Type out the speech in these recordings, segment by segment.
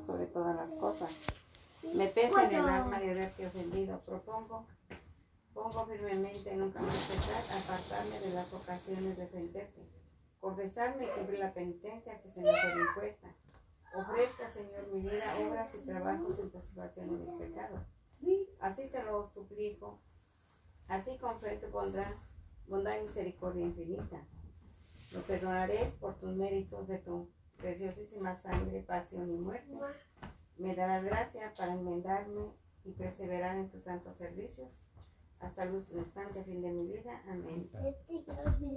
sobre todas las cosas. Me pesa en el alma de haberte ofendido. Propongo, pongo firmemente nunca más cesar, apartarme de las ocasiones de ofenderte. Confesarme y cumplir la penitencia que se me fue impuesta. Ofrezca, Señor, mi vida, obras y trabajos en satisfacción de mis pecados. Así te lo suplico. Así con fe pondrá bondad y misericordia infinita. Lo perdonaré por tus méritos de tu preciosísima sangre, pasión y muerte. Me darás gracia para enmendarme y perseverar en tus santos servicios hasta el último instante, fin de mi vida. Amén.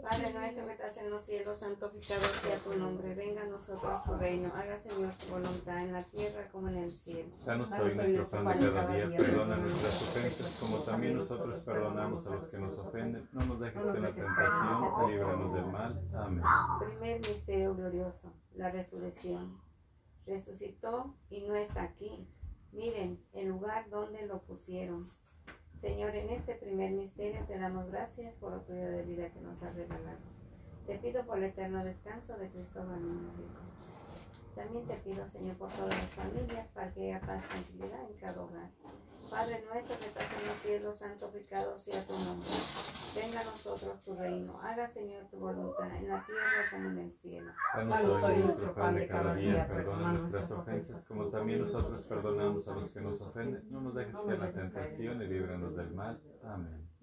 Padre nuestro que estás en los cielos, santificado sea tu nombre. Venga a nosotros tu reino. Haga, Señor, tu voluntad en la tierra como en el cielo. Danos hoy nuestro pan de cada día. Perdona nuestras ofensas como también nosotros perdonamos a los que nos ofenden. No nos dejes en la tentación, líbranos del mal. Amén. Primer misterio glorioso, la resurrección. Resucitó y no está aquí. Miren el lugar donde lo pusieron. Señor, en este primer misterio te damos gracias por la autoridad de vida que nos has regalado. Te pido por el eterno descanso de Cristóbal Niño Rico. También te pido, Señor, por todas las familias para que haya paz y tranquilidad en cada hogar. Padre nuestro que estás en los cielos, santificado sea tu nombre. Venga a nosotros tu reino. Haga, Señor, tu voluntad en la tierra como en el cielo. Danos hoy nuestro pan de cada día. Perdona nuestras ofensas como también nosotros perdonamos a los que nos ofenden. No nos dejes caer en la tentación y líbranos del mal. Amén.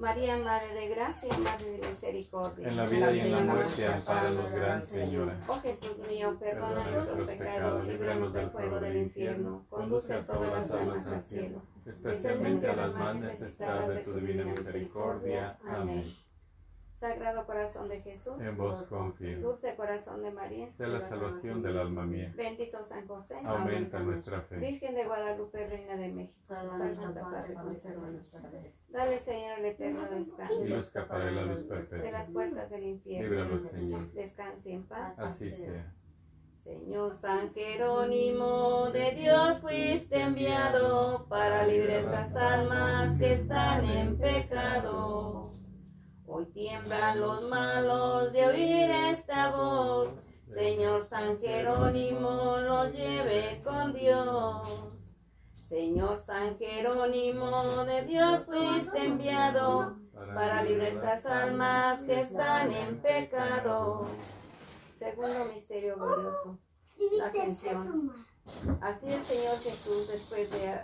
María, Madre de Gracia, Madre de Misericordia. En la vida y en la muerte, amparanos, Gran Señora. Oh Jesús mío, perdona nuestros pecados, líbranos del fuego del infierno, conduce a todas las almas al cielo, especialmente a las más necesitadas de tu divina misericordia. Amén. Sagrado corazón de Jesús, En vos confío. dulce corazón de María, Sé la salvación del alma mía. bendito San José, Aumenta nuestra fe. Virgen de Guadalupe, Reina de México, salva Padre. Dale, Señor, el eterno Y descanso lo escaparé la luz de las perfecta. puertas del infierno. Líbralos, Señor. Descanse en paz. Así sea. Señor San Jerónimo, de Dios fuiste enviado para librar las almas que están en pecado. Hoy tiemblan los malos de oír esta voz. Señor San Jerónimo, los lleve con Dios. Señor San Jerónimo, de Dios fuiste enviado para librar estas almas que están en pecado. Segundo misterio glorioso, la ascensión. Así el Señor Jesús, después de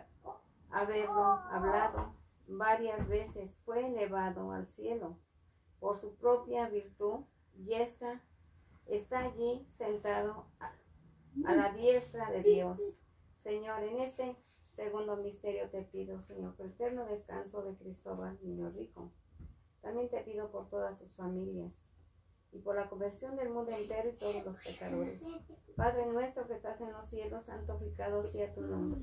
haberlo hablado varias veces, fue elevado al cielo por su propia virtud y está, está allí sentado a, la diestra de Dios. Señor, en este segundo misterio te pido, Señor, por el eterno descanso de Cristóbal, niño rico. También te pido por todas sus familias y por la conversión del mundo entero y todos los pecadores. Padre nuestro que estás en los cielos, santificado sea tu nombre.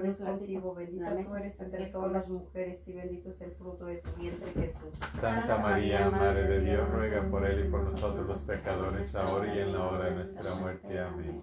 es contigo, bendita tú eres entre todas las mujeres y bendito es el fruto de tu vientre Jesús. Santa María, Madre de Dios, ruega por él y por nosotros los pecadores, ahora y en la hora de nuestra muerte. Amén.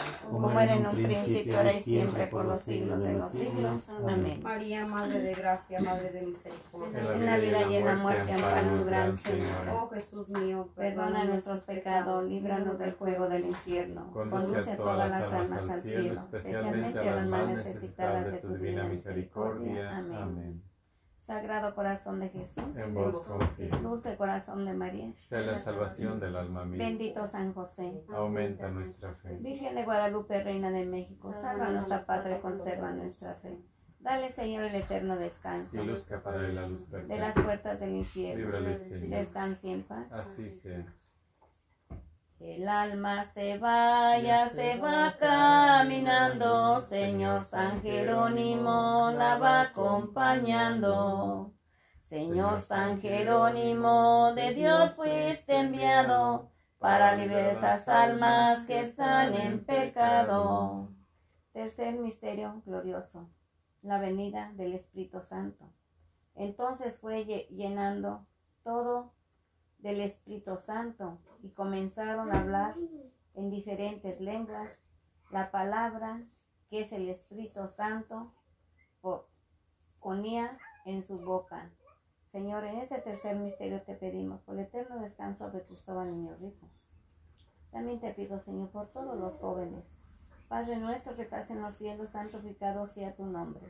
Como era en un principio, ahora y siempre, por los siglos de los siglos. Amén. María, Madre de gracia, Madre de misericordia. En la vida y en la muerte, amparanos, gran Señor. Oh Jesús mío, Perdona nuestros pecados, líbranos del fuego del infierno. Conduce a todas las almas al cielo, especialmente a las más necesitadas de tu divina misericordia. Amén. Sagrado corazón de Jesús, En vos confío. dulce corazón de María, Sea la salvación del alma mía. bendito San José, Aumenta nuestra fe. Virgen de Guadalupe, Reina de México, salva nuestra patria y conserva nuestra fe. Dale, Señor, el eterno descanso Y luz que la luz de las perfecta. puertas del infierno. Líbrale, Señor. Descanse en paz. Así sea. El alma se vaya, se va caminando, Señor San Jerónimo la va acompañando. Señor San Jerónimo, de Dios fuiste enviado para librar estas almas que están en pecado. Tercer misterio glorioso, la venida del Espíritu Santo. Entonces fue lle- llenando todo del Espíritu Santo y comenzaron a hablar en diferentes lenguas la palabra que es el Espíritu Santo po- ponía en su boca. Señor, en ese tercer misterio te pedimos por el eterno descanso de Cristóbal Niño Rico. También te pido, Señor, por todos los jóvenes. Padre nuestro que estás en los cielos, santificado sea tu nombre.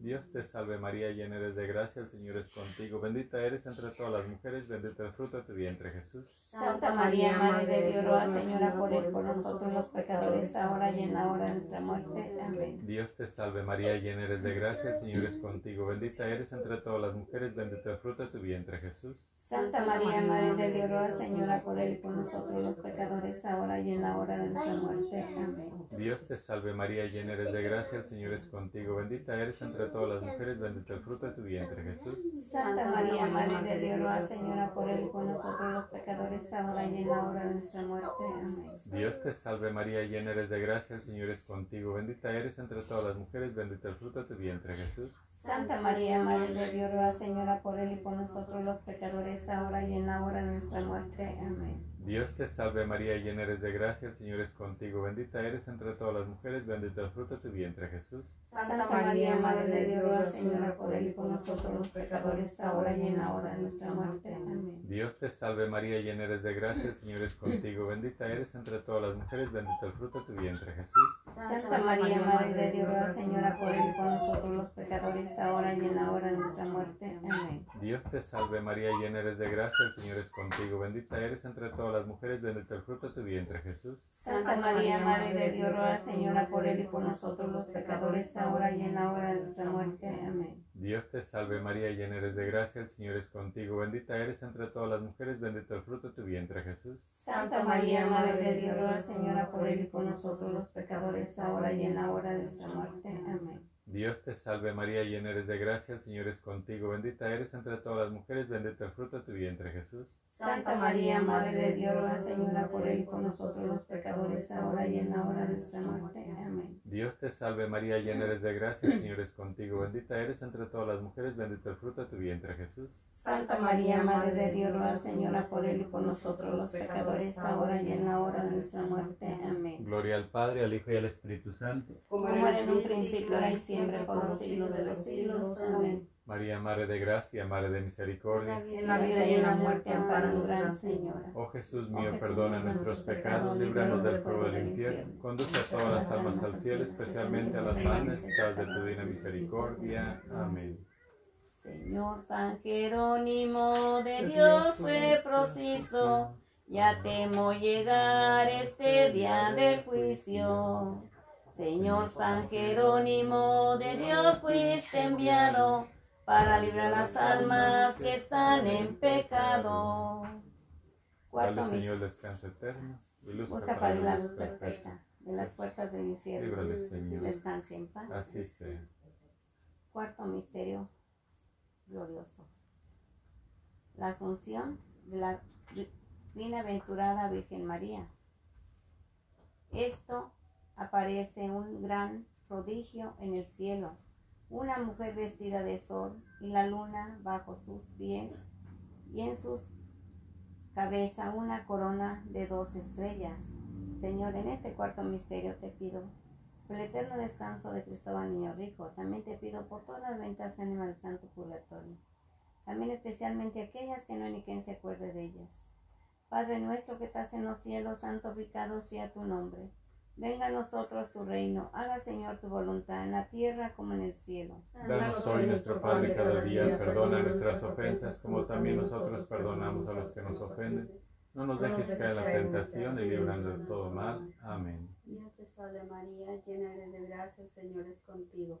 Dios te salve María, llena eres de gracia, el Señor es contigo. Bendita eres entre todas las mujeres, bendito el fruto de tu vientre Jesús. Santa María, Madre de Dios, ruega, Señora, por él, por nosotros los pecadores, ahora y en la hora de nuestra muerte. Amén. Dios te salve María, llena eres de gracia, el Señor es contigo. Bendita eres entre todas las mujeres, bendito el fruto de tu vientre Jesús. Santa María, Madre de Dios, ruega, Señora, por él por nosotros los pecadores, ahora y en la hora de nuestra muerte. Amén. Dios te salve María, llena eres de gracia, el Señor es contigo. Bendita eres entre todas las mujeres, bendito el fruto de tu vientre Jesús. Santa María, Madre de Dios, ruega, Señora, por él y por nosotros los pecadores, ahora y en la hora de nuestra muerte. Amén. Dios te salve María, llena eres de gracia, el Señor es contigo. Bendita eres entre todas las mujeres, bendito el fruto de tu vientre Jesús. Santa María, Madre de Dios, ruega, Señora, por él y por nosotros los pecadores, ahora y en la hora de nuestra muerte. Amén. Dios te salve María, llena eres de gracia, el Señor es contigo. Bendita eres entre todas las mujeres, bendito el fruto de tu vientre Jesús. Santa María, Madre de Dios, ruega, Señora, por él y por nosotros los pecadores, ahora y en la hora de nuestra muerte. Amén. Dios te salve María, llena eres de gracia, el Señor es contigo. Bendita eres entre todas las mujeres, bendito el fruto de tu vientre Jesús. Santa María, Madre de Dios, ruega, Señora, por él y por nosotros los pecadores, ahora y en la hora de nuestra muerte. Amén. Dios te salve María, llena eres de gracia, el Señor es contigo. Bendita eres entre todas las mujeres, bendito el fruto de tu vientre Jesús. Santa María, Madre de Dios, ruega, Señora, por él y por nosotros los pecadores, ahora y en la hora de nuestra muerte. Amén. Dios te salve María, llena eres de gracia, el Señor es contigo. Bendita eres entre todas las mujeres, bendito el fruto de tu vientre Jesús. Santa María, Madre de Dios, ruega, Señora, por él y por nosotros los pecadores, ahora y en la hora de nuestra muerte. Amén. Dios te salve María, llena eres de gracia, el Señor es contigo. Bendita eres entre todas las mujeres, bendito el fruto de tu vientre Jesús. Santa María, Madre de Dios, ruega, Señora, por él y por nosotros los pecadores, ahora y en la hora de nuestra muerte. Amén. Dios te salve María, llena eres de gracia, el Señor es contigo. Bendita eres entre todas las mujeres, bendito el fruto de tu vientre Jesús. Santa María, Madre de Dios, ruega, Señora, por él y por nosotros los pecadores, ahora y en la hora de nuestra muerte. Amén. Gloria al Padre, al Hijo y al Espíritu Santo. Como era en un principio, ahora y siempre, por los siglos de los siglos. Amén. María, Madre de Gracia, Madre de Misericordia. En la vida y en la muerte, amparo, Gran Señora. Oh Jesús mío, Oh Jesús perdona mío, nuestros pecados, líbranos del fuego del infierno. infierno. Conduce a todas las almas al cielo, especialmente a las más necesitadas de tu divina misericordia. Amén. Señor San Jerónimo de Dios fue prostizo, ya temo llegar este día del juicio. Señor San Jerónimo de Dios fuiste enviado para librar las almas que están en pecado. Cuarto Dale. Señor, descanso eterno Busca para la luz perpetua de las puertas del infierno. Líbrale, Señor. Descanse en paz. Así sea. Cuarto misterio glorioso. La asunción de la bi- bienaventurada Virgen María. Esto aparece un gran prodigio en el cielo. Una mujer vestida de sol y la luna bajo sus pies y en sus cabeza una corona de dos estrellas. Señor, en este cuarto misterio te pido por el eterno descanso de Cristóbal Niño Rico. También te pido por todas las ventas ánimas del Santo Purgatorio. También especialmente aquellas que no ni quien se acuerde de ellas. Padre nuestro que estás en los cielos, santificado sea tu nombre. Venga a nosotros tu reino. Haga, Señor, tu voluntad en la tierra como en el cielo. Danos hoy nuestro pan de cada día, perdona nuestras ofensas, como también nosotros perdonamos a los que nos ofenden. No nos dejes caer en la tentación y líbranos de todo mal. Amén. Dios te salve María, llena eres de gracia, el Señor es contigo.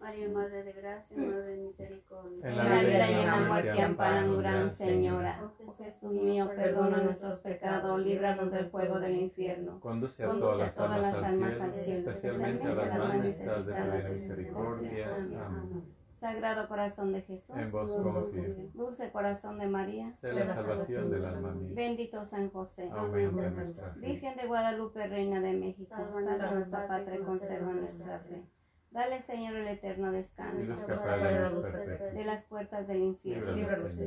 María, Madre de Gracia, Madre de Misericordia. En la vida y en la muerte, amparanos, Gran Señora. Oh Jesús mío, perdona nuestros pecados, líbranos del fuego del infierno. Conduce a Conduce todas a todas las almas almas al cielo, cielo, especialmente a las más necesitadas de tu misericordia. Amén. Sagrado corazón de Jesús, En vos confío. dulce corazón de María, Sé la salvación del alma mía. bendito San José, Aumenta nuestra fe. Virgen de Guadalupe, Reina de México, salva nuestra patria y conserva nuestra fe. Dale, Señor, el eterno descanso de las puertas del infierno.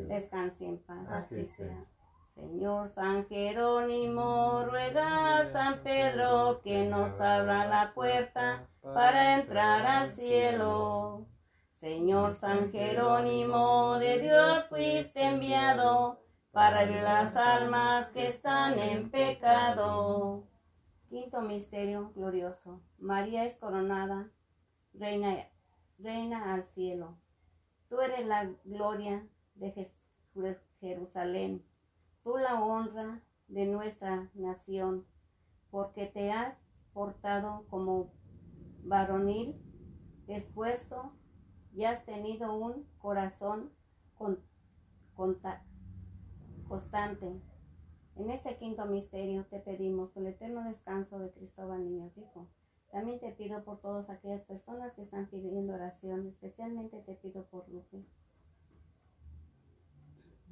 Descanse en paz. Así sea. Señor San Jerónimo, ruega a San Pedro que nos abra la puerta para entrar al cielo. Señor San Jerónimo, de Dios fuiste enviado para abrir las almas que están en pecado. Quinto misterio glorioso. María es coronada, reina, reina al cielo. Tú eres la gloria de Jerusalén tú la honra de nuestra nación, porque te has portado como varonil, esfuerzo y has tenido un corazón con- constante. En este quinto misterio te pedimos el eterno descanso de Cristóbal Niño Rico. También te pido por todas aquellas personas que están pidiendo oración, especialmente te pido por Lupe.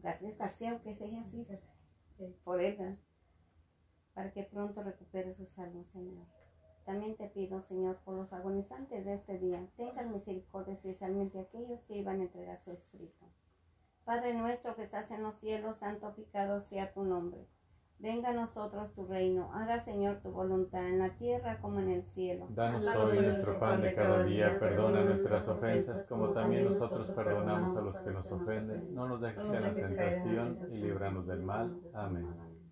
García García, que se llama así, por Edgar, para que pronto recupere su salud, Señor. También te pido, Señor, por los agonizantes de este día, tengan misericordia especialmente aquellos que iban a entregar su espíritu. Padre nuestro que estás en los cielos, santificado sea tu nombre. Venga a nosotros tu reino, haga Señor tu voluntad en la tierra como en el cielo. Danos hoy nuestro pan de cada día, perdona nuestras ofensas como también nosotros perdonamos a los que nos ofenden. No nos dejes caer en la tentación y líbranos del mal. Amén.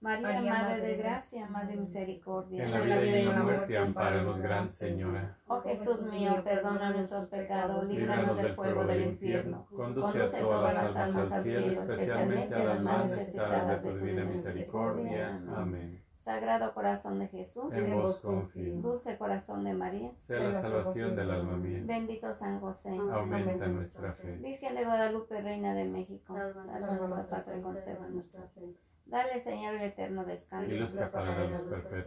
María, Madre de Gracia, Madre de Misericordia. En la vida y en la muerte, amparanos, Gran Señora. Oh Jesús mío, perdona nuestros pecados, líbranos del fuego del infierno. Conduce a todas las almas al cielo, especialmente a las más necesitadas de tu divina misericordia. Amén. Sagrado corazón de Jesús, En vos confío. dulce corazón de María, Sea la salvación del alma mía. bendito San José, Aumenta nuestra fe. Virgen de Guadalupe, Reina de México, Salva salva nuestra patria y conserva nuestra fe. Dale, Señor, el eterno Y descanso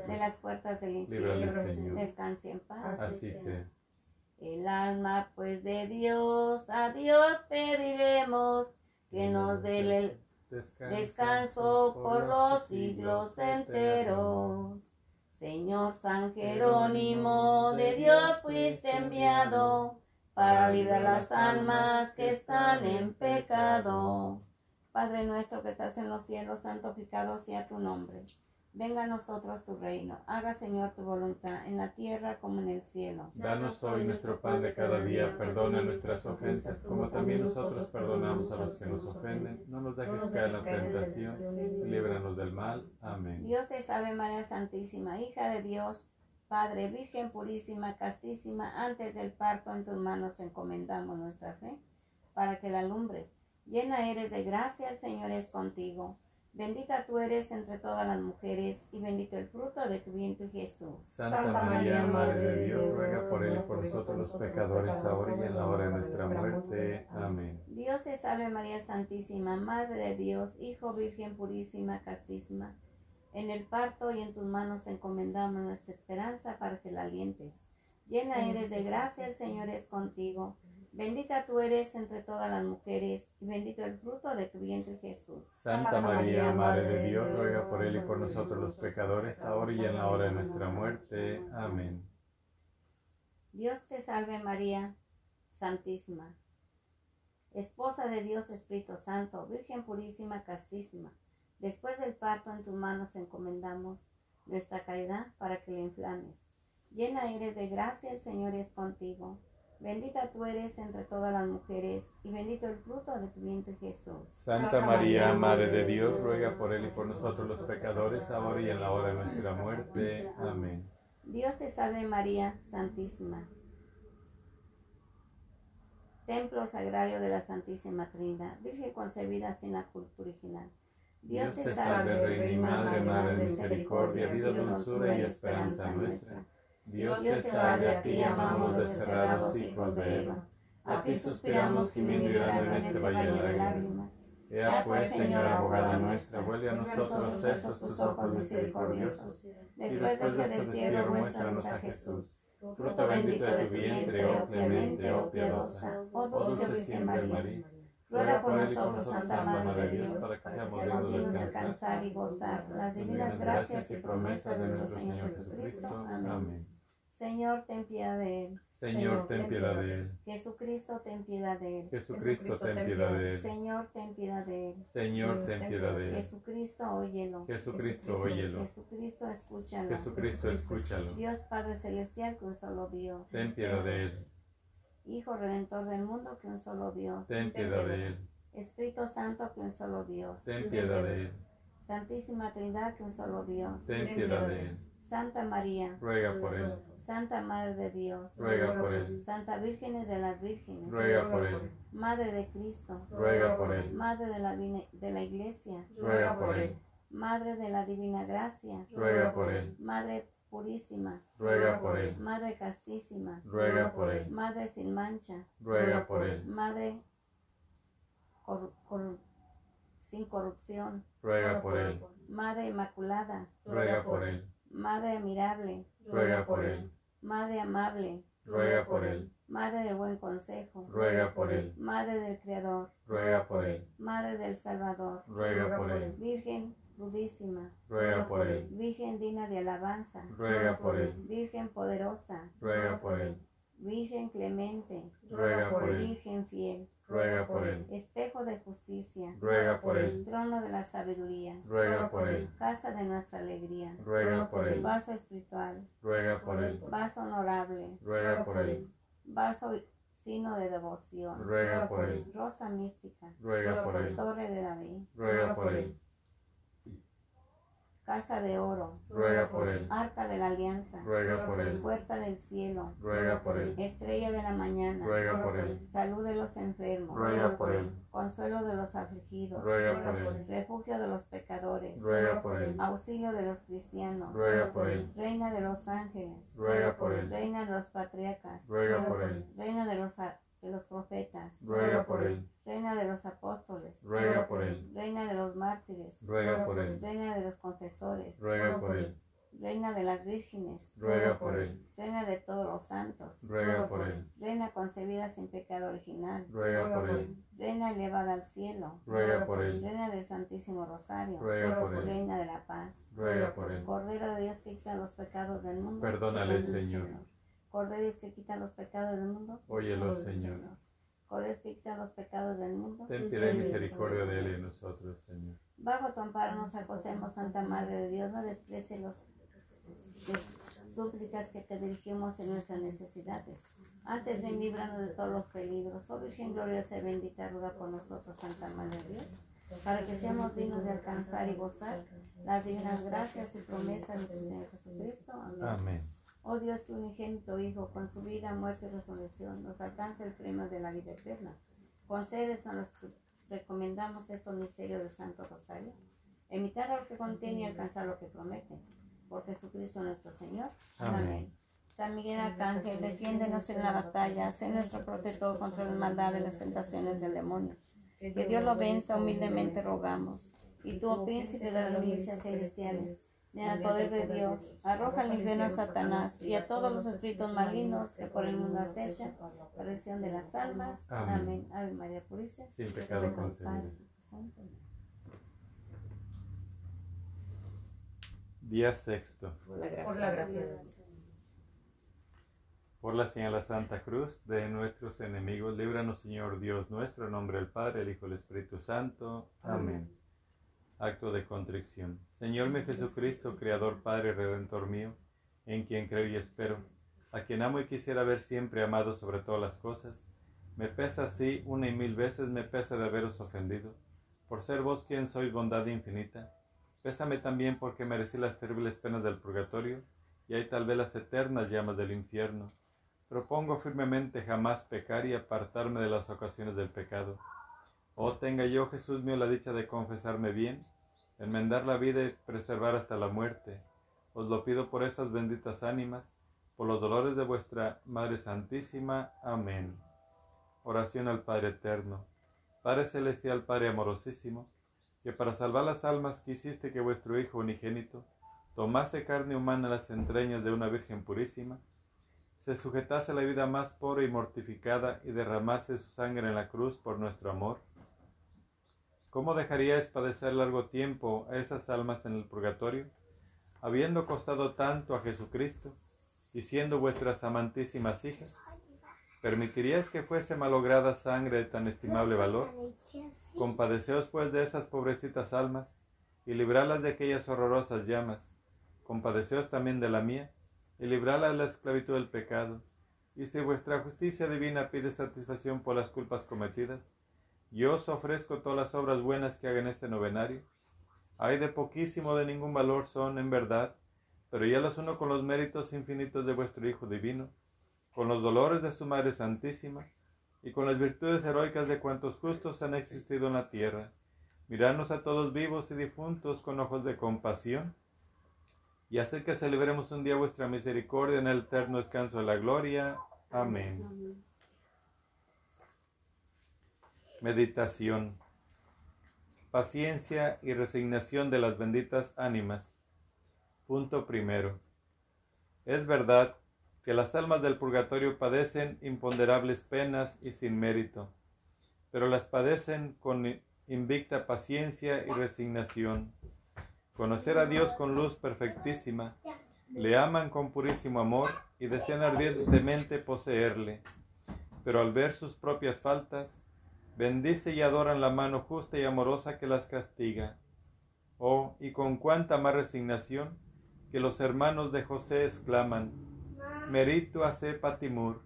de las puertas del Líbrale, infierno. Señor. Descanse en paz. Así sea. El alma, pues, de Dios, a Dios pediremos que nos dé el descanso por los siglos enteros. Señor San Jerónimo, de Dios fuiste enviado para librar las almas que están en pecado. Padre nuestro que estás en los cielos, santificado sea tu nombre. Venga a nosotros tu reino. Haga, Señor, tu voluntad en la tierra como en el cielo. Danos hoy nuestro pan de cada día, perdona nuestras ofensas, como también nosotros perdonamos a los que nos ofenden. No nos dejes caer en la tentación, líbranos del mal. Amén. Dios te salve María Santísima, hija de Dios, Padre, Virgen purísima, castísima, antes del parto en tus manos encomendamos nuestra fe, para que la alumbres. Llena eres de gracia, el Señor es contigo. Bendita tú eres entre todas las mujeres, y bendito el fruto de tu vientre Jesús. Santa María, Madre de Dios, ruega por él y por nosotros los pecadores, ahora y en la hora de nuestra muerte. Amén. Dios te salve María Santísima, Madre de Dios, Hijo Virgen purísima, castísima. En el parto y en tus manos encomendamos nuestra esperanza para que la alientes. Llena eres de gracia, el Señor es contigo. Bendita tú eres entre todas las mujeres, y bendito el fruto de tu vientre Jesús. Santa María, Madre de Dios, ruega por él y por nosotros los pecadores, ahora y en la hora de nuestra muerte. Amén. Dios te salve María, Santísima, Esposa de Dios Espíritu Santo, Virgen purísima, castísima. Después del parto en tus manos encomendamos nuestra caridad para que la inflames. Llena eres de gracia, el Señor es contigo. Bendita tú eres entre todas las mujeres, y bendito el fruto de tu vientre Jesús. Santa María, Madre de Dios, ruega por él y por nosotros los pecadores, ahora y en la hora de nuestra muerte. Amén. Dios te salve María, Santísima. Templo sagrario de la Santísima Trinidad, Virgen concebida sin la culpa original. Dios te salve, Reina y Madre, Madre de misericordia, vida, dulzura y esperanza nuestra. Dios te salve, a ti amamos desterrados hijos de Eva. A ti suspiramos gimiendo y llorando en este valle de lágrimas. Ea pues, Señora abogada nuestra, vuelve a nosotros esos tus ojos misericordiosos. Después de este destierro, muéstranos a Jesús. Fruto bendito de tu vientre, oh clemente, oh piadosa, oh dulce Virgen María. Ruega por nosotros, Santa Madre de Dios, para que seamos dignos de alcanzar y gozar las divinas gracias y promesas de nuestro Señor Jesucristo. Amén. Señor, ten piedad de él. Señor, ten piedad de él. Jesucristo, ten piedad de él. Jesucristo, ten piedad de él. Señor, ten piedad de él. Señor, ten piedad de él. Jesucristo, óyelo. Jesucristo, óyelo. Jesucristo, escúchalo. Jesucristo, escúchalo. Dios Padre Celestial, que un solo Dios. Ten piedad de él. Hijo Redentor del mundo, que un solo Dios. Ten piedad de él. Espíritu Santo, que un solo Dios. Ten piedad de él. Santísima Trinidad, que un solo Dios. Ten piedad de él. Santa María, Ruega por él. Santa Madre de Dios, Ruega por él. Santa Vírgenes de las Vírgenes, Ruega por él. Madre de Cristo, Ruega por él. Madre de la, de la Iglesia, Ruega por él. Madre de la Divina Gracia, Ruega por él. Madre Purísima, Ruega por él. Madre Castísima, Ruega por él. Madre sin mancha, Ruega por él. Madre cor- cor- sin corrupción, Ruega por él. Madre Inmaculada, Ruega por él. Madre admirable, Ruega por él. Madre amable, Ruega por él. Madre del buen consejo, Ruega por él. Madre del Creador, Ruega por él. Madre del Salvador, Ruega por él. Virgen pudísima, Ruega por él. Virgen digna de alabanza, Ruega por él. Virgen poderosa, Ruega por él. Virgen clemente, Ruega por él. Virgen fiel, Ruega por él. espejo de justicia, Ruega por él. trono de la sabiduría, Ruega por él. casa de nuestra alegría, Ruega por él. vaso espiritual, Ruega por él. vaso honorable, Ruega por él. vaso sino de devoción, Ruega por él. rosa mística, Ruega por él. torre de David, Ruega por él. Casa de oro, Ruega por él. arca de la alianza, Ruega por él. puerta del cielo, Ruega por él. estrella de la mañana, Ruega por él. salud de los enfermos, Ruega por él. consuelo de los afligidos, Ruega por él. refugio de los pecadores, Ruega por él. auxilio de los cristianos, Ruega por él. reina de los ángeles, Ruega por él. reina de los patriarcas, Ruega por él. reina de los, de los profetas, Ruega por él. reina de los apóstoles, Ruega por él. reina de los mártires, Ruega por él. reina de los confesores, Ruega por él. reina de las vírgenes, Ruega por él. reina de todos los santos, Ruega por él. reina concebida sin pecado original, Ruega por él. reina elevada al cielo, Ruega por él. reina del Santísimo Rosario, Ruega por él. reina de la paz, Ruega por él. Cordero de Dios que quita los pecados del mundo, Perdónale, Señor. Cordero de Dios que quita los pecados del mundo, Óyelo, Señor. Cordero de Dios que quita los pecados del mundo, Ten piedad y misericordia de él y de nosotros, Señor. Bajo tu amparo nos acogemos, Santa Madre de Dios, no desprecie los las súplicas que te dirigimos en nuestras necesidades. Antes ven líbranos de todos los peligros. Oh Virgen gloriosa y bendita, ruega por nosotros, Santa Madre de Dios, para que seamos dignos de alcanzar y gozar las divinas gracias y promesas de nuestro Señor Jesucristo. Amén. Amén. Oh Dios, que unigénito Hijo, con su vida, muerte y resurrección, nos alcanza el premio de la vida eterna. Concédenos a los que recomendamos estos misterios del Santo Rosario, imitar lo que contiene y alcanzar lo que promete. Por Jesucristo nuestro Señor. Amén. San Miguel Arcángel, defiéndenos en la batalla, sé nuestro protector contra las maldades y las tentaciones del demonio. Que Dios lo venza, humildemente rogamos. Y tú, oh príncipe de las milicias celestiales, en el poder de Dios, arroja al infierno a Satanás y a todos los espíritus malignos que por el mundo acechan, perdición de las almas. Amén. Amén. Ave María Purísima. Sin pecado concebido. Día sexto. Por la gracia, Por la gracia de Dios. Por la señal de la Santa Cruz de nuestros enemigos, líbranos, Señor Dios nuestro, en nombre del Padre, el Hijo y el Espíritu Santo. Amén. Acto de contrición. Señor mi Jesucristo, Creador, Padre, Redentor mío, en quien creo y espero, a quien amo y quisiera ver siempre amado sobre todas las cosas, me pesa así una y mil veces me pesa de haberos ofendido, por ser vos quien sois bondad infinita. Pésame también porque merecí las terribles penas del purgatorio y hay tal vez las eternas llamas del infierno. Propongo firmemente jamás pecar y apartarme de las ocasiones del pecado. Oh, tenga yo, Jesús mío, la dicha de confesarme bien, enmendar la vida y preservar hasta la muerte. Os lo pido por esas benditas ánimas, por los dolores de vuestra Madre Santísima. Amén. Oración al Padre Eterno. Padre Celestial, Padre amorosísimo, que para salvar las almas quisiste que vuestro Hijo unigénito tomase carne humana en las entrañas de una Virgen purísima, se sujetase a la vida más pobre y mortificada y derramase su sangre en la cruz por nuestro amor. ¿Cómo dejaríais padecer largo tiempo a esas almas en el purgatorio, habiendo costado tanto a Jesucristo y siendo vuestras amantísimas hijas? ¿Permitiríais que fuese malograda sangre de tan estimable valor? Compadeceos pues de esas pobrecitas almas y librarlas de aquellas horrorosas llamas. Compadeceos también de la mía y librarla de la esclavitud del pecado. Y si vuestra justicia divina pide satisfacción por las culpas cometidas, yo os ofrezco todas las obras buenas que haga en este novenario. Hay de poquísimo de ningún valor son, en verdad, pero ya las uno con los méritos infinitos de vuestro Hijo Divino, con los dolores de su Madre Santísima, y con las virtudes heroicas de cuantos justos han existido en la tierra. Mirarnos a todos vivos y difuntos con ojos de compasión, y hacer que celebremos un día vuestra misericordia en el eterno descanso de la gloria. Amén. Meditación. Paciencia y resignación de las benditas ánimas. Punto primero. Es verdad que las almas del purgatorio padecen imponderables penas y sin mérito, pero las padecen con invicta paciencia y resignación. Conocer a Dios con luz perfectísima, le aman con purísimo amor y desean ardientemente poseerle, pero al ver sus propias faltas, bendice y adoran la mano justa y amorosa que las castiga. Oh, y con cuánta más resignación que los hermanos de José exclaman, Merito hace patimur,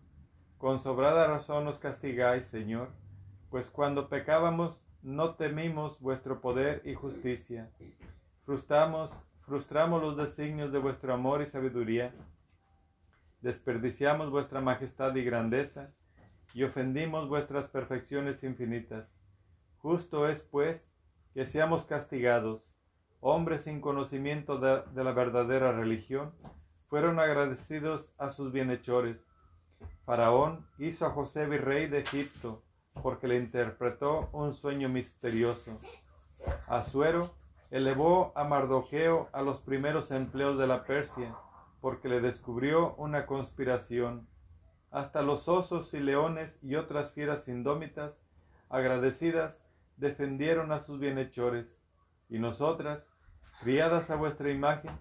con sobrada razón nos castigáis, Señor, pues cuando pecábamos no temimos vuestro poder y justicia. Frustramos, frustramos los designios de vuestro amor y sabiduría, desperdiciamos vuestra majestad y grandeza, y ofendimos vuestras perfecciones infinitas. Justo es, pues, que seamos castigados, hombres sin conocimiento de, la verdadera religión, fueron agradecidos a sus bienhechores. Faraón hizo a José virrey de Egipto porque le interpretó un sueño misterioso. Asuero elevó a Mardoqueo a los primeros empleos de la Persia porque le descubrió una conspiración. Hasta los osos y leones y otras fieras indómitas, agradecidas, defendieron a sus bienhechores. Y nosotras, criadas a vuestra imagen,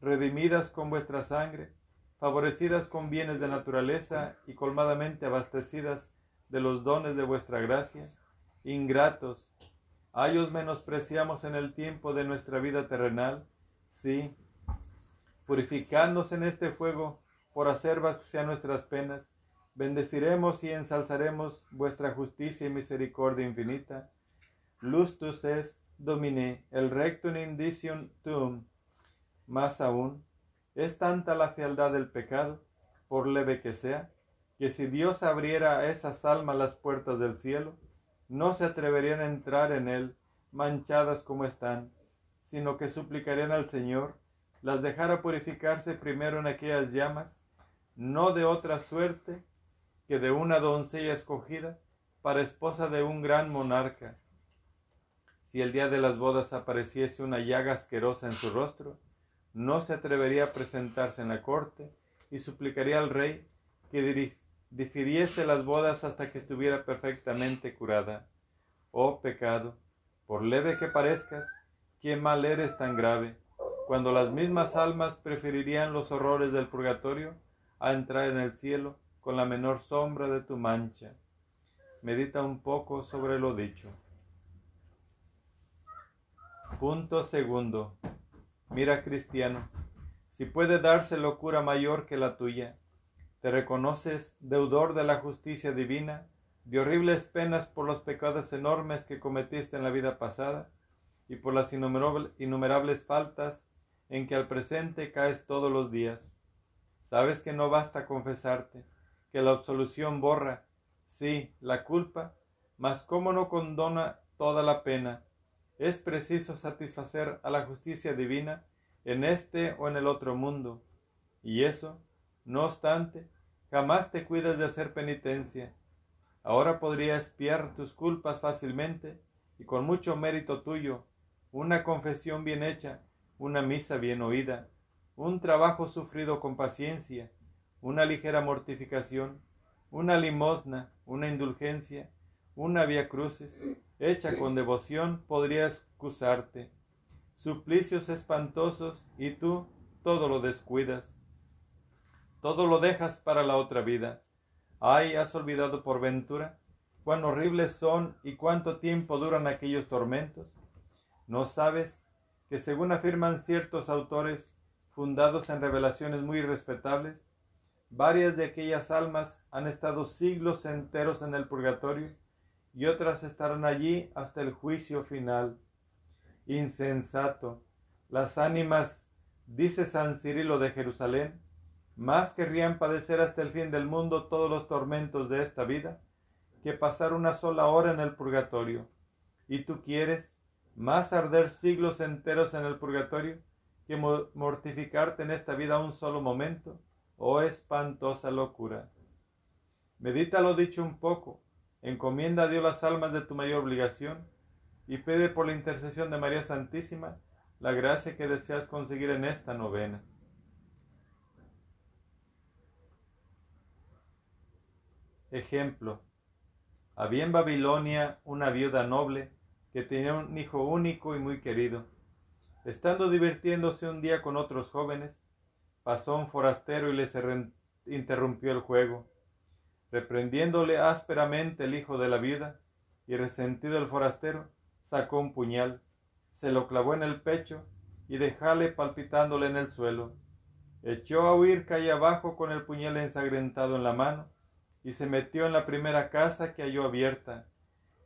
redimidas con vuestra sangre, favorecidas con bienes de naturaleza y colmadamente abastecidas de los dones de vuestra gracia, ingratos, a ellos menospreciamos en el tiempo de nuestra vida terrenal, sí, purificándose en este fuego, por acerbas que sean nuestras penas, bendeciremos y ensalzaremos vuestra justicia y misericordia infinita. Lustus es domine, el rectum indicium tuum, más aún, es tanta la fealdad del pecado, por leve que sea, que si Dios abriera a esas almas las puertas del cielo, no se atreverían a entrar en él manchadas como están, sino que suplicarían al Señor las dejara purificarse primero en aquellas llamas, no de otra suerte que de una doncella escogida para esposa de un gran monarca. Si el día de las bodas apareciese una llaga asquerosa en su rostro, no se atrevería a presentarse en la corte y suplicaría al rey que difiriese las bodas hasta que estuviera perfectamente curada. Oh pecado, por leve que parezcas, qué mal eres tan grave, cuando las mismas almas preferirían los horrores del purgatorio a entrar en el cielo con la menor sombra de tu mancha. Medita un poco sobre lo dicho. Punto segundo. Mira, cristiano, si puede darse locura mayor que la tuya, te reconoces deudor de la justicia divina, de horribles penas por los pecados enormes que cometiste en la vida pasada y por las innumerables faltas en que al presente caes todos los días. Sabes que no basta confesarte, que la absolución borra, sí, la culpa, mas cómo no condona toda la pena, es preciso satisfacer a la justicia divina en este o en el otro mundo. Y eso, no obstante, jamás te cuidas de hacer penitencia. Ahora podría espiar tus culpas fácilmente y con mucho mérito tuyo, una confesión bien hecha, una misa bien oída, un trabajo sufrido con paciencia, una ligera mortificación, una limosna, una indulgencia, una vía crucis, hecha con devoción, podría excusarte. Suplicios espantosos y tú todo lo descuidas. Todo lo dejas para la otra vida. Ay, ¿has olvidado por ventura cuán horribles son y cuánto tiempo duran aquellos tormentos? ¿No sabes que según afirman ciertos autores fundados en revelaciones muy respetables, varias de aquellas almas han estado siglos enteros en el purgatorio y otras estarán allí hasta el juicio final? Insensato, las ánimas, dice San Cirilo de Jerusalén, más querrían padecer hasta el fin del mundo todos los tormentos de esta vida que pasar una sola hora en el purgatorio. ¿Y tú quieres más arder siglos enteros en el purgatorio que mortificarte en esta vida un solo momento? Oh espantosa locura. Medita lo dicho un poco, encomienda a Dios las almas de tu mayor obligación y pide por la intercesión de María Santísima la gracia que deseas conseguir en esta novena. Ejemplo. Había en Babilonia una viuda noble que tenía un hijo único y muy querido. Estando divirtiéndose un día con otros jóvenes, pasó un forastero y les interrumpió el juego. Reprendiéndole ásperamente el hijo de la viuda, y resentido el forastero, sacó un puñal, se lo clavó en el pecho y dejále palpitándole en el suelo. Echó a huir calle abajo con el puñal ensangrentado en la mano y se metió en la primera casa que halló abierta.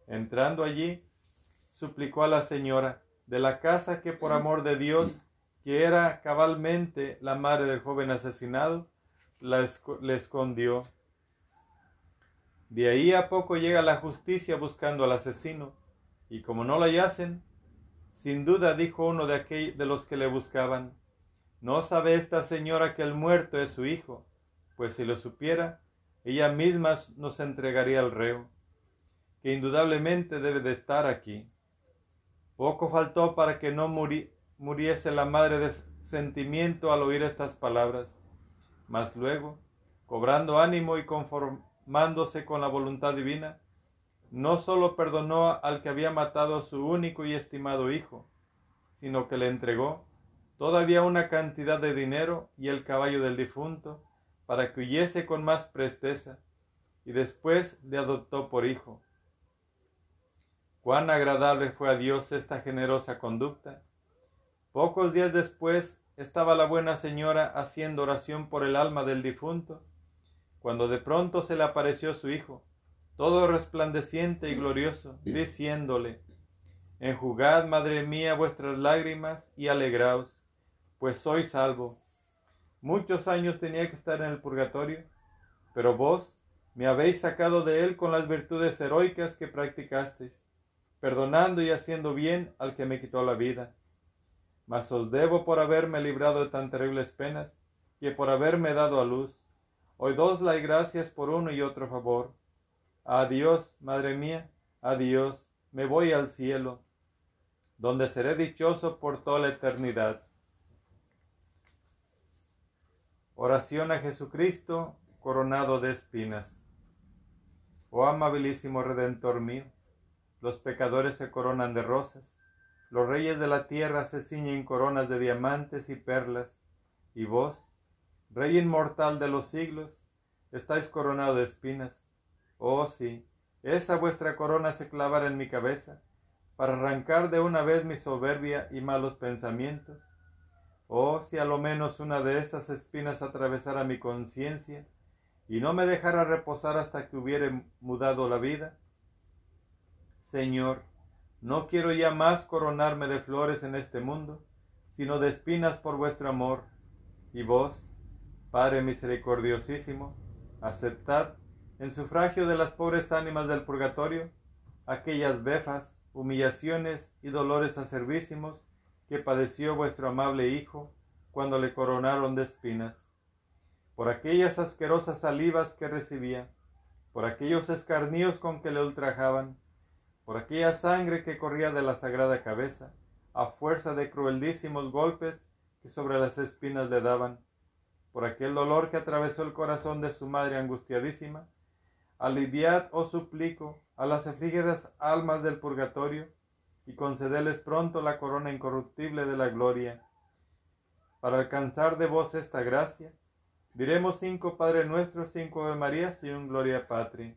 Entrando allí, suplicó a la señora de la casa que por amor de Dios, que era cabalmente la madre del joven asesinado, la le escondió. De ahí a poco llega la justicia buscando al asesino, y como no la hallacen, sin duda dijo uno de, aquel, de los que le buscaban, no sabe esta señora que el muerto es su hijo, pues si lo supiera, ella misma nos entregaría al reo, que indudablemente debe de estar aquí. Poco faltó para que no muriese la madre de sentimiento al oír estas palabras, mas luego, cobrando ánimo y conformándose con la voluntad divina, no sólo perdonó al que había matado a su único y estimado hijo, sino que le entregó todavía una cantidad de dinero y el caballo del difunto, para que huyese con más presteza, y después le adoptó por hijo. Cuán agradable fue a Dios esta generosa conducta. Pocos días después estaba la buena señora haciendo oración por el alma del difunto, cuando de pronto se le apareció su hijo, todo resplandeciente y glorioso, diciéndole, Enjugad, madre mía, vuestras lágrimas y alegraos, pues soy salvo Muchos años tenía que estar en el purgatorio, pero vos me habéis sacado de él con las virtudes heroicas que practicasteis, perdonando y haciendo bien al que me quitó la vida. Mas os debo por haberme librado de tan terribles penas, que por haberme dado a luz. Hoy dos las gracias por uno y otro favor. Adiós, madre mía, adiós, me voy al cielo, donde seré dichoso por toda la eternidad. Oración a Jesucristo coronado de espinas. Oh amabilísimo Redentor mío, los pecadores se coronan de rosas, los reyes de la tierra se ciñen coronas de diamantes y perlas, y vos, Rey inmortal de los siglos, estáis coronado de espinas. Oh sí, esa vuestra corona se clavara en mi cabeza, para arrancar de una vez mi soberbia y malos pensamientos, Oh, si a lo menos una de esas espinas atravesara mi conciencia y no me dejara reposar hasta que hubiere mudado la vida. Señor, no quiero ya más coronarme de flores en este mundo, sino de espinas por vuestro amor. Y vos, Padre misericordiosísimo, aceptad en sufragio de las pobres ánimas del purgatorio aquellas befas, humillaciones y dolores acervísimos que padeció vuestro amable Hijo cuando le coronaron de espinas, por aquellas asquerosas salivas que recibía, por aquellos escarníos con que le ultrajaban, por aquella sangre que corría de la sagrada cabeza, a fuerza de crueldísimos golpes que sobre las espinas le daban, por aquel dolor que atravesó el corazón de su madre angustiadísima, aliviad, os suplico, a las afligidas almas del purgatorio, y concedeles pronto la corona incorruptible de la gloria. Para alcanzar de vos esta gracia, diremos cinco Padre Nuestro, cinco Ave Marías y un Gloria Patri.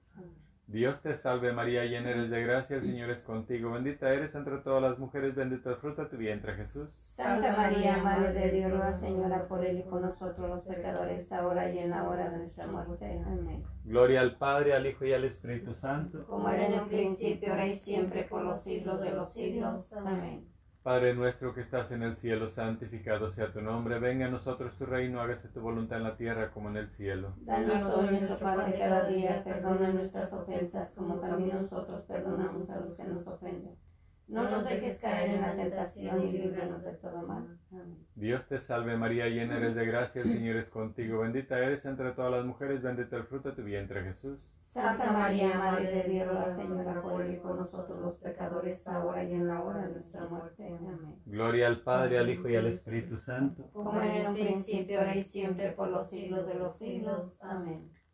Dios te salve María, llena eres de gracia, el Señor es contigo, bendita eres entre todas las mujeres, bendito el fruto de tu vientre Jesús. Santa María, Madre de Dios, ruega Señora por él y por nosotros los pecadores, ahora y en la hora de nuestra muerte. Amén. Gloria al Padre, al Hijo y al Espíritu Santo. Como era en un principio, ahora y siempre, por los siglos de los siglos. Amén. Padre nuestro que estás en el cielo, santificado sea tu nombre, venga a nosotros tu reino, hágase tu voluntad en la tierra como en el cielo. Danos hoy nuestro pan de cada día, perdona nuestras ofensas, como también nosotros perdonamos a los que nos ofenden. No nos dejes caer en la tentación y líbranos de todo mal. Amén. Dios te salve María, llena eres de gracia, el Señor es contigo, bendita eres entre todas las mujeres, bendito el fruto de tu vientre Jesús. Santa María, Madre de Dios, ruega Señora por y por nosotros los pecadores, ahora y en la hora de nuestra muerte. Amén. Gloria al Padre, al Hijo y al Espíritu Santo. Como era en un principio, ahora y siempre, por los siglos de los siglos. Amén.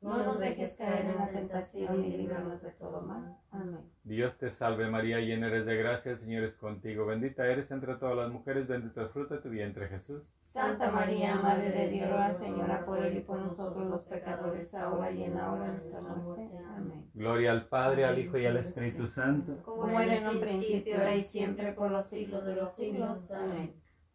No nos dejes caer en la tentación y líbranos de todo mal. Amén. Dios te salve María, llena eres de gracia, el Señor es contigo, bendita eres entre todas las mujeres, bendito el fruto de tu vientre Jesús. Santa María, Madre de Dios, ruega Señora por él y por nosotros los pecadores, ahora y en la hora de nuestra muerte. Amén. Gloria al Padre, al Hijo y al Espíritu Santo. Como era en un principio, ahora y siempre, por los siglos de los siglos. Amén.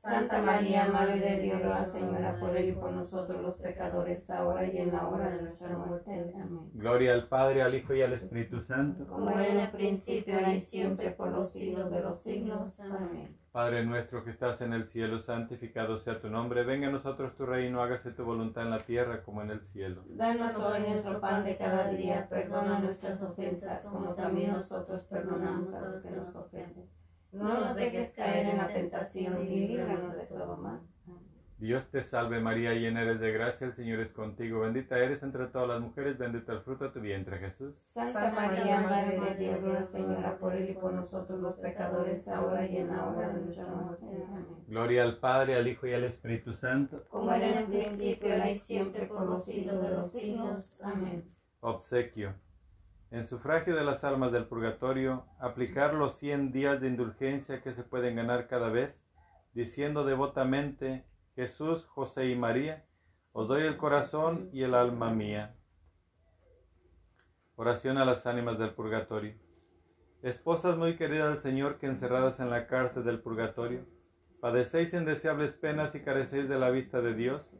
Santa María, Madre de Dios, ruega Señora por él y por nosotros los pecadores, ahora y en la hora de nuestra muerte. Amén. Gloria al Padre, al Hijo y al Espíritu Santo. Como era en el principio, ahora y siempre, por los siglos de los siglos. Amén. Padre nuestro que estás en el cielo, santificado sea tu nombre, venga a nosotros tu reino, hágase tu voluntad en la tierra como en el cielo. Danos hoy nuestro pan de cada día, perdona nuestras ofensas, como también nosotros perdonamos a los que nos ofenden. No nos dejes caer en la tentación y líbranos de todo mal. Dios te salve María, llena eres de gracia, el Señor es contigo, bendita eres entre todas las mujeres, bendito el fruto de tu vientre Jesús. Santa María, Madre de Dios, ruega Señora por él y por nosotros los pecadores, ahora y en la hora de nuestra muerte. Amén. Gloria al Padre, al Hijo y al Espíritu Santo. Como era en el principio, ahora y siempre, por los siglos de los siglos. Amén. Obsequio. En sufragio de las almas del purgatorio, aplicar los 100 días de indulgencia que se pueden ganar cada vez, diciendo devotamente, Jesús, José y María, os doy el corazón y el alma mía. Oración a las ánimas del purgatorio. Esposas muy queridas del Señor que encerradas en la cárcel del purgatorio, padecéis indeseables penas y carecéis de la vista de Dios,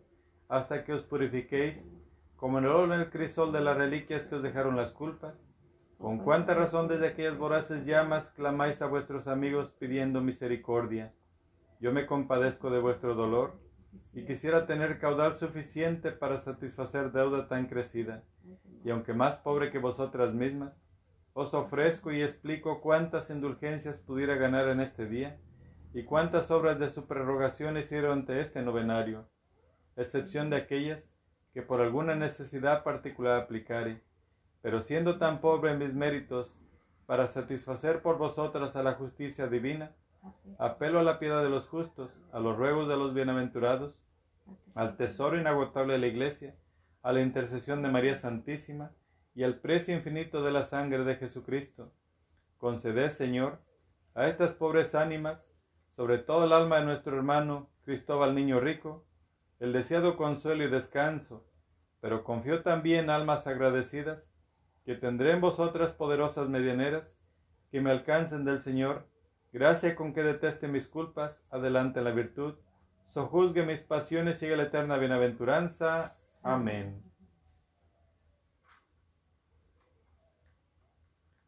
hasta que os purifiquéis, como en el oro en el crisol de las reliquias que os dejaron las culpas. Con cuánta razón desde aquellas voraces llamas clamáis a vuestros amigos pidiendo misericordia. Yo me compadezco de vuestro dolor y quisiera tener caudal suficiente para satisfacer deuda tan crecida. Y aunque más pobre que vosotras mismas, os ofrezco y explico cuántas indulgencias pudiera ganar en este día y cuántas obras de su prerrogación hicieron ante este novenario, excepción de aquellas que por alguna necesidad particular aplicare. Pero siendo tan pobre en mis méritos, para satisfacer por vosotras a la justicia divina, apelo a la piedad de los justos, a los ruegos de los bienaventurados, al tesoro inagotable de la Iglesia, a la intercesión de María Santísima y al precio infinito de la sangre de Jesucristo, Conceded, Señor, a estas pobres ánimas, sobre todo el alma de nuestro hermano Cristóbal Niño Rico, el deseado consuelo y descanso, pero confío también almas agradecidas, que tendré en vosotras poderosas medianeras, que me alcancen del Señor, gracia con que deteste mis culpas, adelante la virtud, sojuzgue mis pasiones, sigue la eterna bienaventuranza. Amén.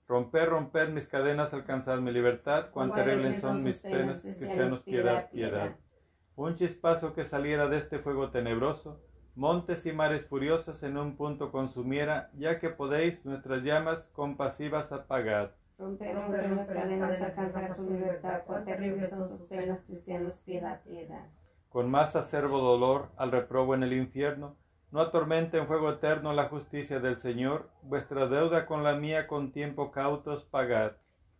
Romper, romper mis cadenas, alcanzad mi libertad, cuán terribles son mis penas, cristianos, piedad, piedad. Un chispazo que saliera de este fuego tenebroso, montes y mares furiosos en un punto consumiera, ya que podéis nuestras llamas compasivas apagar. Romper, romper las cadenas, alcanzar su libertad, cuán terribles son sus penas, cristianos, piedad, piedad. Con más acervo dolor al reprobo en el infierno, no atormente en fuego eterno la justicia del Señor, vuestra deuda con la mía con tiempo cautos pagad.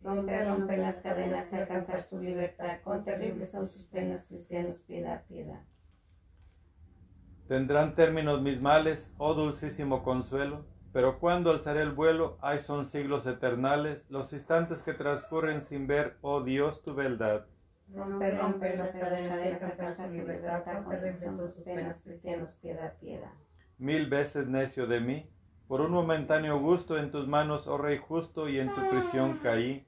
Romper, romper las cadenas y alcanzar su libertad, cuán terribles son sus penas, cristianos, piedad, piedad. Tendrán términos mis males, oh dulcísimo consuelo, pero cuando alzaré el vuelo, ay son siglos eternales, los instantes que transcurren sin ver, oh Dios, tu beldad. Romper, romper las cadenas y alcanzar su libertad, cuán terribles son sus penas, cristianos, piedad, piedad. Mil veces necio de mí, por un momentáneo gusto en tus manos, oh Rey justo, y en tu prisión caí.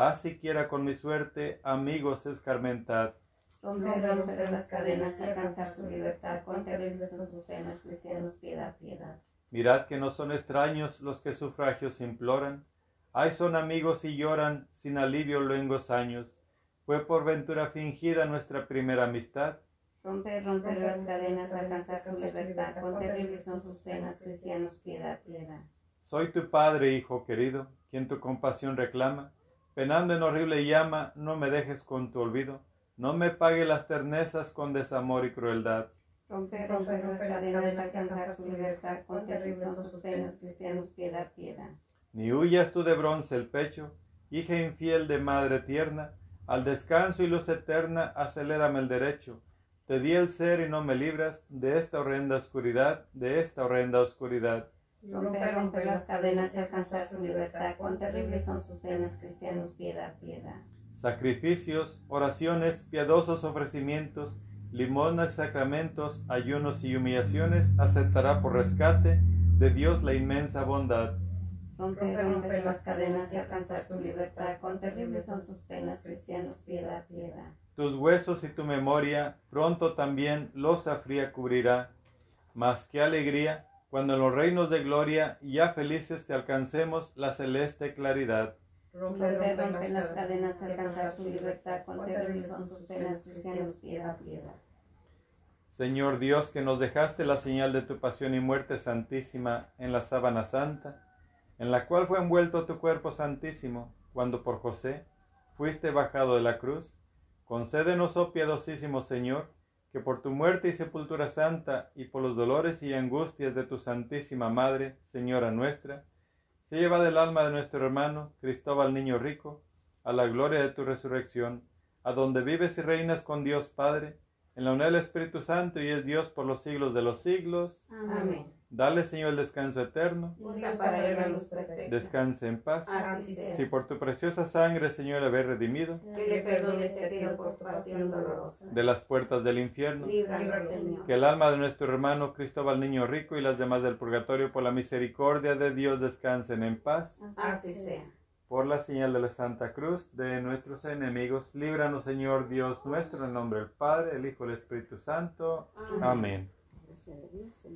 Haz siquiera con mi suerte, amigos, escarmentad. Romper, romper las cadenas y alcanzar su libertad, cuán terribles son sus penas, cristianos, piedad, piedad. Mirad que no son extraños los que sufragios imploran. Ay, son amigos y lloran sin alivio luengos años. Fue por ventura fingida nuestra primera amistad. Romper, romper las cadenas, alcanzar su libertad, cuán terribles son sus penas, cristianos, piedad, piedad. Soy tu Padre, Hijo querido, quien tu compasión reclama. Penando en horrible llama, no me dejes con tu olvido. No me pague las ternezas con desamor y crueldad. Romper, romper las cadenas, alcanzar su libertad, cuán terribles son sus penas, cristianos, piedad, piedad. Ni huyas tú de bronce el pecho, hija infiel de madre tierna, al descanso y luz eterna, acelérame el derecho. Te di el ser y no me libras de esta horrenda oscuridad, de esta horrenda oscuridad. Romper, romper las cadenas y alcanzar su libertad, cuán terribles son sus penas, cristianos, piedad, piedad. Sacrificios, oraciones, piadosos ofrecimientos, limosnas y sacramentos, ayunos y humillaciones, aceptará por rescate de Dios la inmensa bondad. Romper, romper las cadenas y alcanzar su libertad, cuán terribles son sus penas, cristianos, piedad, piedad. Tus huesos y tu memoria pronto también losa fría cubrirá. Mas qué alegría cuando en los reinos de gloria ya felices te alcancemos la celeste claridad. Romper, romper las cadenas alcanzar su libertad, cuán terribles son sus penas, cristianos, piedad, piedad. Señor Dios, que nos dejaste la señal de tu pasión y muerte santísima en la sábana santa, en la cual fue envuelto tu cuerpo santísimo, cuando por José fuiste bajado de la cruz, concédenos, oh piadosísimo Señor, que por tu muerte y sepultura santa y por los dolores y angustias de tu Santísima Madre, Señora nuestra, se lleva del alma de nuestro hermano Cristóbal Niño Rico a la gloria de tu resurrección, a donde vives y reinas con Dios Padre, en la unidad del Espíritu Santo y es Dios por los siglos de los siglos. Amén. Dale, Señor, el descanso eterno. Busca para él la luz perfecta. Descanse en paz. Así sea. Si por tu preciosa sangre, Señor, le habéis redimido Que le perdones, te pido por tu pasión dolorosa. de las puertas del infierno, Líbranos, Señor. que el alma de nuestro hermano Cristóbal Niño Rico y las demás del purgatorio, por la misericordia de Dios, descansen en paz. Así sea. Por la señal de la Santa Cruz de nuestros enemigos, líbranos, Señor Dios nuestro, en nombre del Padre, el Hijo y el Espíritu Santo. Amén. Gracias a Dios.